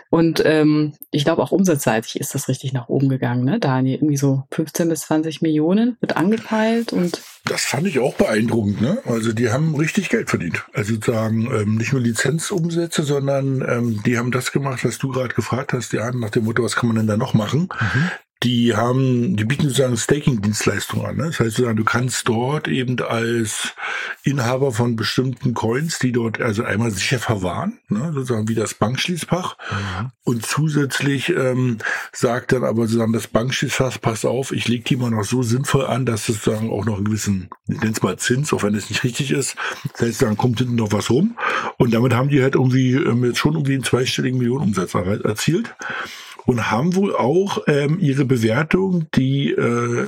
Speaker 4: Und ähm, ich glaube auch umsatzseitig ist das richtig nach oben gegangen, ne? Daniel, irgendwie so 15 bis 20 Millionen wird angepeilt und
Speaker 3: das fand ich auch beeindruckend, ne? Also die haben richtig Geld verdient. Also sozusagen ähm, nicht nur Lizenzumsätze, sondern ähm, die haben das gemacht, was du gerade gefragt hast, ja, nach dem Motto, was kann man denn da noch machen? Mhm die haben, die bieten sozusagen Staking-Dienstleistungen an. Ne? Das heißt du kannst dort eben als Inhaber von bestimmten Coins, die dort also einmal sicher verwahren, ne? sozusagen wie das Bankschließfach. Mhm. Und zusätzlich ähm, sagt dann aber sozusagen das Bankschließfach, pass auf, ich lege die mal noch so sinnvoll an, dass sozusagen auch noch einen gewissen, ich nenne es mal Zins, auch wenn es nicht richtig ist. Das heißt, dann kommt hinten noch was rum. Und damit haben die halt irgendwie ähm, jetzt schon irgendwie einen zweistelligen Millionenumsatz erzielt und haben wohl auch ähm, ihre Bewertung, die äh,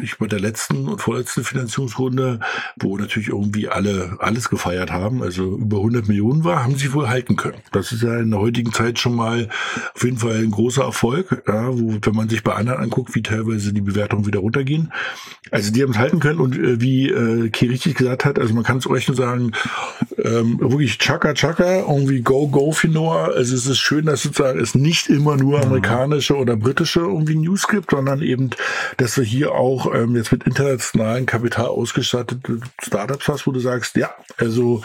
Speaker 3: ich bei der letzten und vorletzten Finanzierungsrunde, wo natürlich irgendwie alle alles gefeiert haben, also über 100 Millionen war, haben sie wohl halten können. Das ist ja in der heutigen Zeit schon mal auf jeden Fall ein großer Erfolg, ja, wo wenn man sich bei anderen anguckt, wie teilweise die Bewertungen wieder runtergehen. Also die haben es halten können und äh, wie äh, Key richtig gesagt hat, also man kann es euch nur sagen, ähm, wirklich Chaka Chaka, irgendwie Go Go Finoa. Also es ist schön, dass sozusagen es nicht immer nur amerikanische oder britische irgendwie News gibt, sondern eben, dass du hier auch ähm, jetzt mit internationalen Kapital ausgestattete Startups hast, wo du sagst, ja, also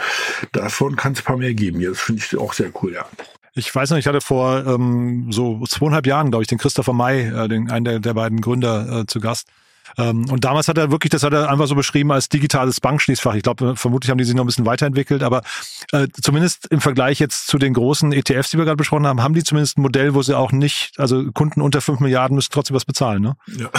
Speaker 3: davon kann es ein paar mehr geben. Das finde ich auch sehr cool, ja.
Speaker 2: Ich weiß noch, ich hatte vor ähm, so zweieinhalb Jahren, glaube ich, den Christopher May, äh, den, einen der, der beiden Gründer, äh, zu Gast. Ähm, und damals hat er wirklich, das hat er einfach so beschrieben als digitales Bankschließfach. Ich glaube, vermutlich haben die sich noch ein bisschen weiterentwickelt, aber äh, zumindest im Vergleich jetzt zu den großen ETFs, die wir gerade besprochen haben, haben die zumindest ein Modell, wo sie auch nicht, also Kunden unter fünf Milliarden müssen trotzdem was bezahlen, ne?
Speaker 3: Ja,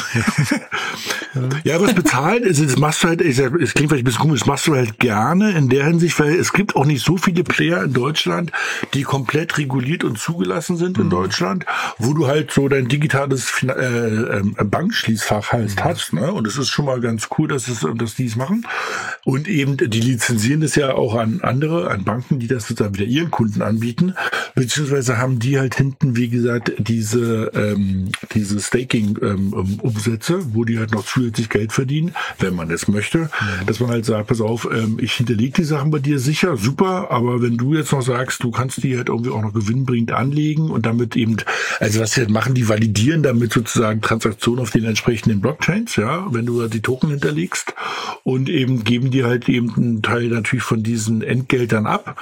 Speaker 3: <laughs> ja was bezahlen ist, das machst du halt, es klingt vielleicht ein bisschen komisch, das machst du halt gerne in der Hinsicht, weil es gibt auch nicht so viele Player in Deutschland, die komplett reguliert und zugelassen sind in mhm. Deutschland, wo du halt so dein digitales äh, äh, Bankschließfach halt mhm. hast passt. Ne? Und es ist schon mal ganz cool, dass, es, dass die es machen. Und eben, die lizenzieren das ja auch an andere, an Banken, die das sozusagen wieder ihren Kunden anbieten. Beziehungsweise haben die halt hinten, wie gesagt, diese, ähm, diese Staking-Umsätze, ähm, wo die halt noch zusätzlich Geld verdienen, wenn man es möchte. Mhm. Dass man halt sagt, pass auf, ähm, ich hinterlege die Sachen bei dir sicher, super, aber wenn du jetzt noch sagst, du kannst die halt irgendwie auch noch gewinnbringend anlegen und damit eben, also was sie halt machen, die validieren damit sozusagen Transaktionen auf den entsprechenden Blockchains, ja, wenn du die Token hinterlegst und eben geben die halt eben einen Teil natürlich von diesen Entgeltern ab.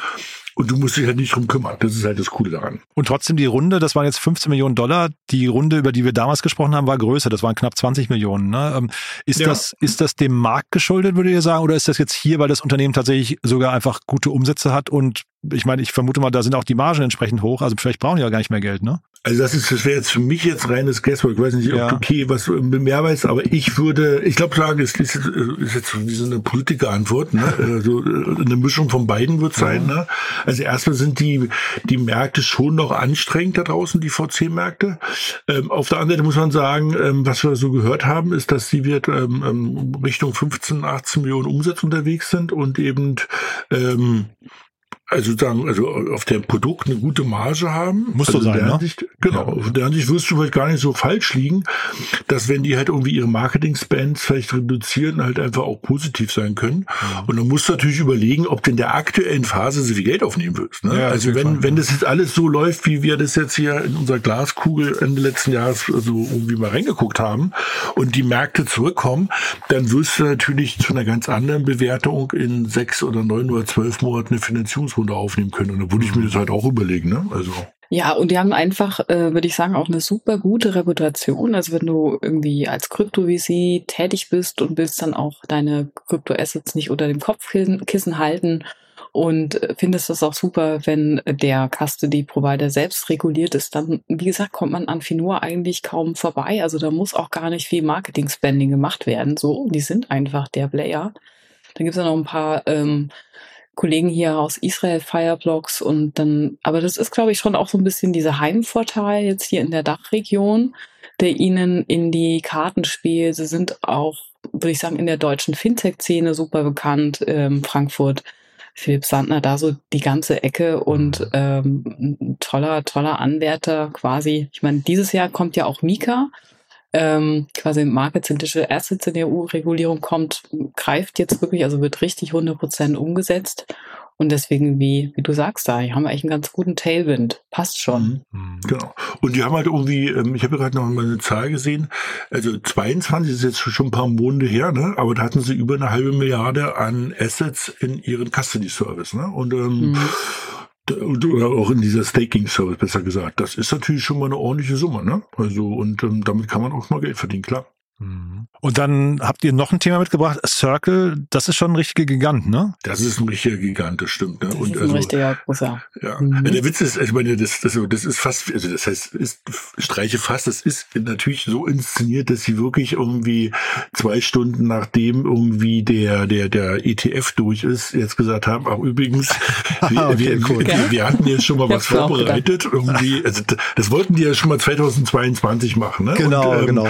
Speaker 3: Und du musst dich halt nicht drum kümmern. Das ist halt das Coole daran.
Speaker 2: Und trotzdem die Runde, das waren jetzt 15 Millionen Dollar. Die Runde, über die wir damals gesprochen haben, war größer. Das waren knapp 20 Millionen. Ne? Ähm, ist, ja. das, ist das dem Markt geschuldet, würdet ihr sagen? Oder ist das jetzt hier, weil das Unternehmen tatsächlich sogar einfach gute Umsätze hat und ich meine, ich vermute mal, da sind auch die Margen entsprechend hoch. Also vielleicht brauchen die ja gar nicht mehr Geld, ne?
Speaker 3: Also das ist, das wäre jetzt für mich jetzt reines Guesswork. Ich weiß nicht, ob ja. du okay was mehr weißt, aber ich würde, ich glaube sagen, es ist, ist jetzt wie so eine Politikerantwort, ne? <laughs> Also eine Mischung von beiden wird sein, ja. ne? Also erstmal sind die, die Märkte schon noch anstrengend da draußen, die VC-Märkte. Ähm, auf der anderen Seite muss man sagen, ähm, was wir so gehört haben, ist, dass sie wird ähm, ähm Richtung 15, 18 Millionen Umsatz unterwegs sind und eben ähm, also sagen, also auf dem Produkt eine gute Marge haben.
Speaker 2: Muss
Speaker 3: also
Speaker 2: so sein,
Speaker 3: ne? Ansicht, Genau. Ja. Von der Ansicht wirst du vielleicht gar nicht so falsch liegen, dass wenn die halt irgendwie ihre Marketing-Spends vielleicht reduzieren, halt einfach auch positiv sein können. Ja. Und dann musst du natürlich überlegen, ob du in der aktuellen Phase so viel Geld aufnehmen willst. Ne? Ja, also wenn, wenn das jetzt alles so läuft, wie wir das jetzt hier in unserer Glaskugel Ende letzten Jahres so irgendwie mal reingeguckt haben und die Märkte zurückkommen, dann wirst du natürlich zu einer ganz anderen Bewertung in sechs oder neun oder zwölf Monaten eine Finanzierungs Runde aufnehmen können. Und da würde ich mir das halt auch überlegen, ne? Also.
Speaker 4: Ja, und die haben einfach, äh, würde ich sagen, auch eine super gute Reputation. Also wenn du irgendwie als Krypto-VC tätig bist und willst dann auch deine Krypto-Assets nicht unter dem Kopfkissen halten und äh, findest das auch super, wenn der Custody-Provider selbst reguliert ist, dann, wie gesagt, kommt man an Finur eigentlich kaum vorbei. Also da muss auch gar nicht viel Marketing-Spending gemacht werden. So, die sind einfach der Player. Dann gibt es ja noch ein paar ähm, Kollegen hier aus Israel Fireblocks und dann, aber das ist, glaube ich, schon auch so ein bisschen dieser Heimvorteil jetzt hier in der Dachregion, der ihnen in die Karten spielt. Sie sind auch, würde ich sagen, in der deutschen Fintech-Szene super bekannt, ähm, Frankfurt. Philipp Sandner, da so die ganze Ecke und mhm. ähm, toller, toller Anwärter quasi. Ich meine, dieses Jahr kommt ja auch Mika, ähm, quasi marketzentrische Assets in der EU-Regulierung kommt, greift jetzt wirklich, also wird richtig 100% umgesetzt. Und deswegen, wie, wie du sagst, da haben wir eigentlich einen ganz guten Tailwind. Passt schon.
Speaker 3: Mhm. Mhm. Genau. Und die haben halt irgendwie, ähm, ich habe gerade noch mal eine Zahl gesehen, also 22 ist jetzt schon ein paar Monate her, ne? aber da hatten sie über eine halbe Milliarde an Assets in ihren Custody-Service. Ne? Und ähm, mhm oder auch in dieser Staking Service besser gesagt. Das ist natürlich schon mal eine ordentliche Summe, ne? Also und ähm, damit kann man auch mal Geld verdienen, klar.
Speaker 2: Mhm. Und dann habt ihr noch ein Thema mitgebracht, Circle, das ist schon ein richtiger Gigant, ne?
Speaker 3: Das ist ein richtiger Gigant, das stimmt. Ne?
Speaker 4: Das
Speaker 3: und
Speaker 4: ist ein also, richtiger großer.
Speaker 3: Ja. Mhm. Der Witz ist, ich meine, das, das, das ist fast, also das heißt, ist, streiche fast, das ist natürlich so inszeniert, dass sie wirklich irgendwie zwei Stunden nachdem irgendwie der, der, der ETF durch ist, jetzt gesagt haben, auch übrigens, <laughs> wir, okay, wir, cool. wir, wir, hatten ja schon mal was vorbereitet, irgendwie, also das wollten die ja schon mal 2022 machen, ne?
Speaker 2: Genau, und, ähm, genau.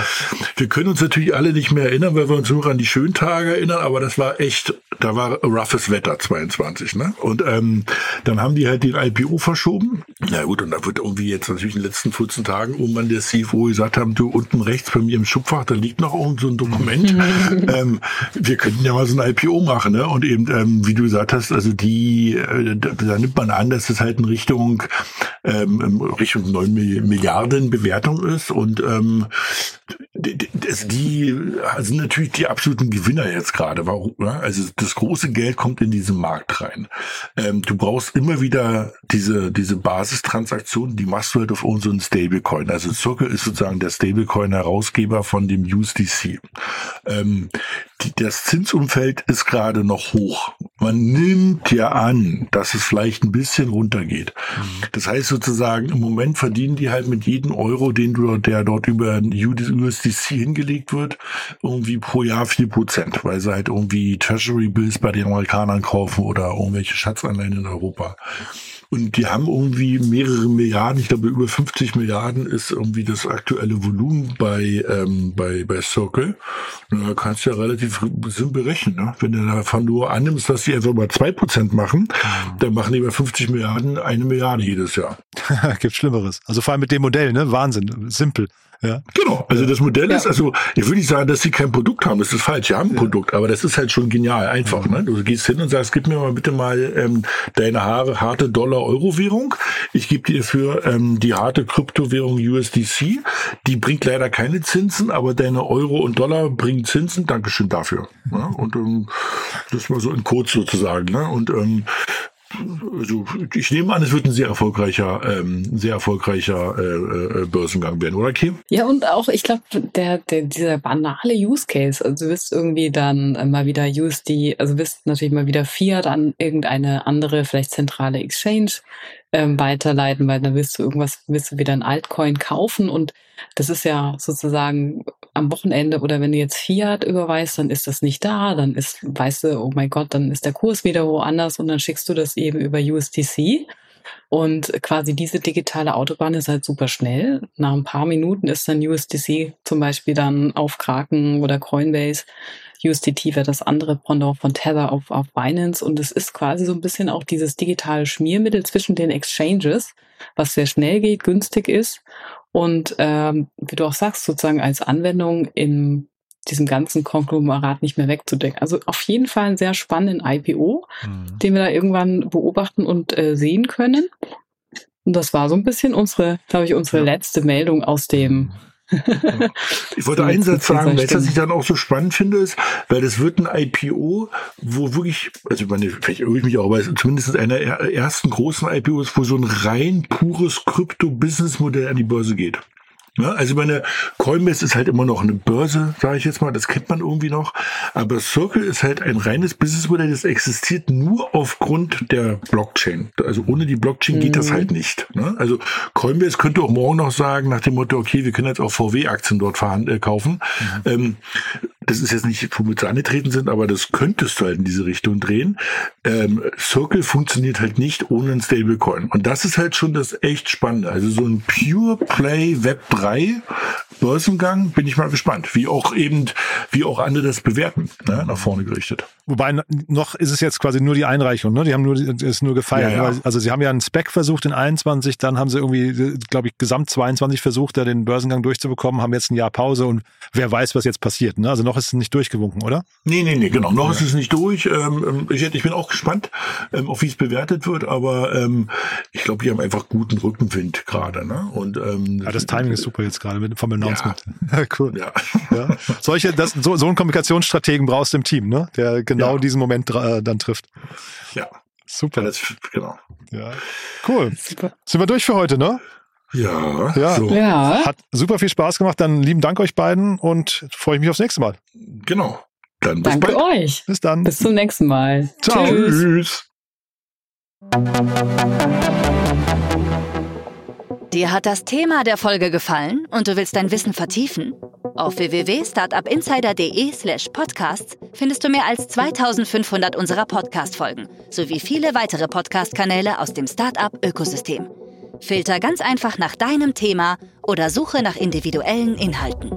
Speaker 3: Wir können uns natürlich alle nicht mehr erinnern, weil wir uns nur an die schönen Tage erinnern, aber das war echt, da war roughes Wetter 22, ne? Und ähm, dann haben die halt den IPO verschoben. Na gut, und da wird irgendwie jetzt natürlich in den letzten 14 Tagen irgendwann der CFO gesagt haben, du unten rechts bei mir im Schubfach, da liegt noch irgend so ein Dokument. <laughs> ähm, wir könnten ja mal so ein IPO machen, ne? Und eben, ähm, wie du gesagt hast, also die, äh, da, da nimmt man an, dass es halt in Richtung ähm, Richtung 9 Milliarden Bewertung ist und ähm, die sind natürlich die absoluten Gewinner jetzt gerade. Warum? Also das große Geld kommt in diesen Markt rein. Ähm, du brauchst immer wieder diese diese Basistransaktionen, die machst du halt auf unseren Stablecoin. Also Circle ist sozusagen der Stablecoin-Herausgeber von dem USDC. Ähm, das Zinsumfeld ist gerade noch hoch. Man nimmt ja an, dass es vielleicht ein bisschen runtergeht. Mhm. Das heißt sozusagen, im Moment verdienen die halt mit jedem Euro, den du, der dort über USDC hingelegt wird, irgendwie pro Jahr vier Prozent, weil sie halt irgendwie Treasury Bills bei den Amerikanern kaufen oder irgendwelche Schatzanleihen in Europa. Und die haben irgendwie mehrere Milliarden, ich glaube über 50 Milliarden ist irgendwie das aktuelle Volumen bei, ähm, bei, bei Circle. Und da kannst du ja relativ simpel rechnen. Ne? Wenn du davon nur annimmst, dass die einfach mal zwei Prozent machen, mhm. dann machen die bei 50 Milliarden eine Milliarde jedes Jahr. <laughs>
Speaker 2: Gibt Schlimmeres. Also vor allem mit dem Modell, ne? Wahnsinn. Simpel. Ja.
Speaker 3: Genau, also das Modell ja. ist, also ich würde nicht sagen, dass sie kein Produkt haben, das ist falsch, sie haben ein ja. Produkt, aber das ist halt schon genial, einfach. Ne? Du gehst hin und sagst, gib mir mal bitte mal ähm, deine Haare, harte Dollar-Euro-Währung, ich gebe dir für ähm, die harte Kryptowährung USDC, die bringt leider keine Zinsen, aber deine Euro und Dollar bringen Zinsen, Dankeschön dafür. Ne? Und ähm, das mal so in Code sozusagen. Ne? Und ähm, also ich nehme an, es wird ein sehr erfolgreicher, ähm, sehr erfolgreicher äh, äh, Börsengang werden, oder Kim?
Speaker 4: Ja, und auch, ich glaube, der, der, dieser banale Use Case, also du wirst irgendwie dann mal wieder USD, also wirst natürlich mal wieder Fiat an irgendeine andere, vielleicht zentrale Exchange ähm, weiterleiten, weil dann willst du irgendwas, willst du wieder ein Altcoin kaufen und das ist ja sozusagen am Wochenende oder wenn du jetzt Fiat überweist, dann ist das nicht da, dann ist, weißt du, oh mein Gott, dann ist der Kurs wieder woanders und dann schickst du das eben über USDC. Und quasi diese digitale Autobahn ist halt super schnell. Nach ein paar Minuten ist dann USDC zum Beispiel dann auf Kraken oder Coinbase. USDT wäre das andere Pendant von Tether auf, auf Binance. Und es ist quasi so ein bisschen auch dieses digitale Schmiermittel zwischen den Exchanges, was sehr schnell geht, günstig ist und ähm, wie du auch sagst, sozusagen als Anwendung in diesem ganzen Konglomerat nicht mehr wegzudenken. Also auf jeden Fall einen sehr spannenden IPO, mhm. den wir da irgendwann beobachten und äh, sehen können. Und das war so ein bisschen unsere, glaube ich, unsere ja. letzte Meldung aus dem mhm. <laughs>
Speaker 3: Ich wollte einen Satz sagen, was ich dann auch so spannend finde, ist, weil das wird ein IPO, wo wirklich, also ich meine, vielleicht irre ich mich auch, aber es ist zumindest einer der ersten großen IPOs, wo so ein rein pures Krypto-Business-Modell an die Börse geht. Ja, also meine Coinbase ist halt immer noch eine Börse, sage ich jetzt mal, das kennt man irgendwie noch. Aber Circle ist halt ein reines Businessmodell, das existiert nur aufgrund der Blockchain. Also ohne die Blockchain mhm. geht das mhm. halt nicht. Ne? Also Coinbase könnte auch morgen noch sagen, nach dem Motto, okay, wir können jetzt auch VW-Aktien dort äh, kaufen. Mhm. Ähm, das ist jetzt nicht, womit sie angetreten sind, aber das könntest du halt in diese Richtung drehen. Ähm, Circle funktioniert halt nicht ohne ein Stablecoin. Und das ist halt schon das echt Spannende. Also so ein Pure Play Web 3 Börsengang bin ich mal gespannt, wie auch eben, wie auch andere das bewerten, ne, nach vorne gerichtet.
Speaker 2: Wobei noch ist es jetzt quasi nur die Einreichung, ne? Die haben nur ist nur gefeiert. Ja, ja. Also sie haben ja einen Spec versucht in 21, dann haben sie irgendwie, glaube ich, gesamt 22 versucht, da den Börsengang durchzubekommen, haben jetzt ein Jahr Pause und wer weiß, was jetzt passiert. Ne? Also noch ist es nicht durchgewunken, oder?
Speaker 3: Nee, nee, nee, genau. Noch ja. ist es nicht durch. Ähm, ähm, ich, ich bin auch gespannt, ähm, auf wie es bewertet wird, aber ähm, ich glaube, die haben einfach guten Rückenwind gerade. Ne? Und ähm,
Speaker 2: ja, das Timing ist super jetzt gerade mit vom Announcement. Ja. <laughs> cool. Ja. ja. Solche, das, so, so einen Kommunikationsstrategen brauchst du im Team, ne? Der genau ja. diesen Moment äh, dann trifft.
Speaker 3: Ja.
Speaker 2: Super. Das, genau. Ja. Cool. Super. Sind wir durch für heute, ne?
Speaker 3: Ja,
Speaker 2: ja. So. ja. Hat super viel Spaß gemacht. Dann lieben Dank euch beiden und freue ich mich aufs nächste Mal.
Speaker 3: Genau.
Speaker 4: Dann bis Danke bald. euch.
Speaker 2: Bis dann.
Speaker 4: Bis zum nächsten Mal.
Speaker 3: Ciao. Tschüss. Tschüss.
Speaker 1: Dir hat das Thema der Folge gefallen und du willst dein Wissen vertiefen? Auf www.startupinsider.de/slash podcasts findest du mehr als 2500 unserer Podcast-Folgen sowie viele weitere Podcast-Kanäle aus dem Startup-Ökosystem. Filter ganz einfach nach deinem Thema oder suche nach individuellen Inhalten.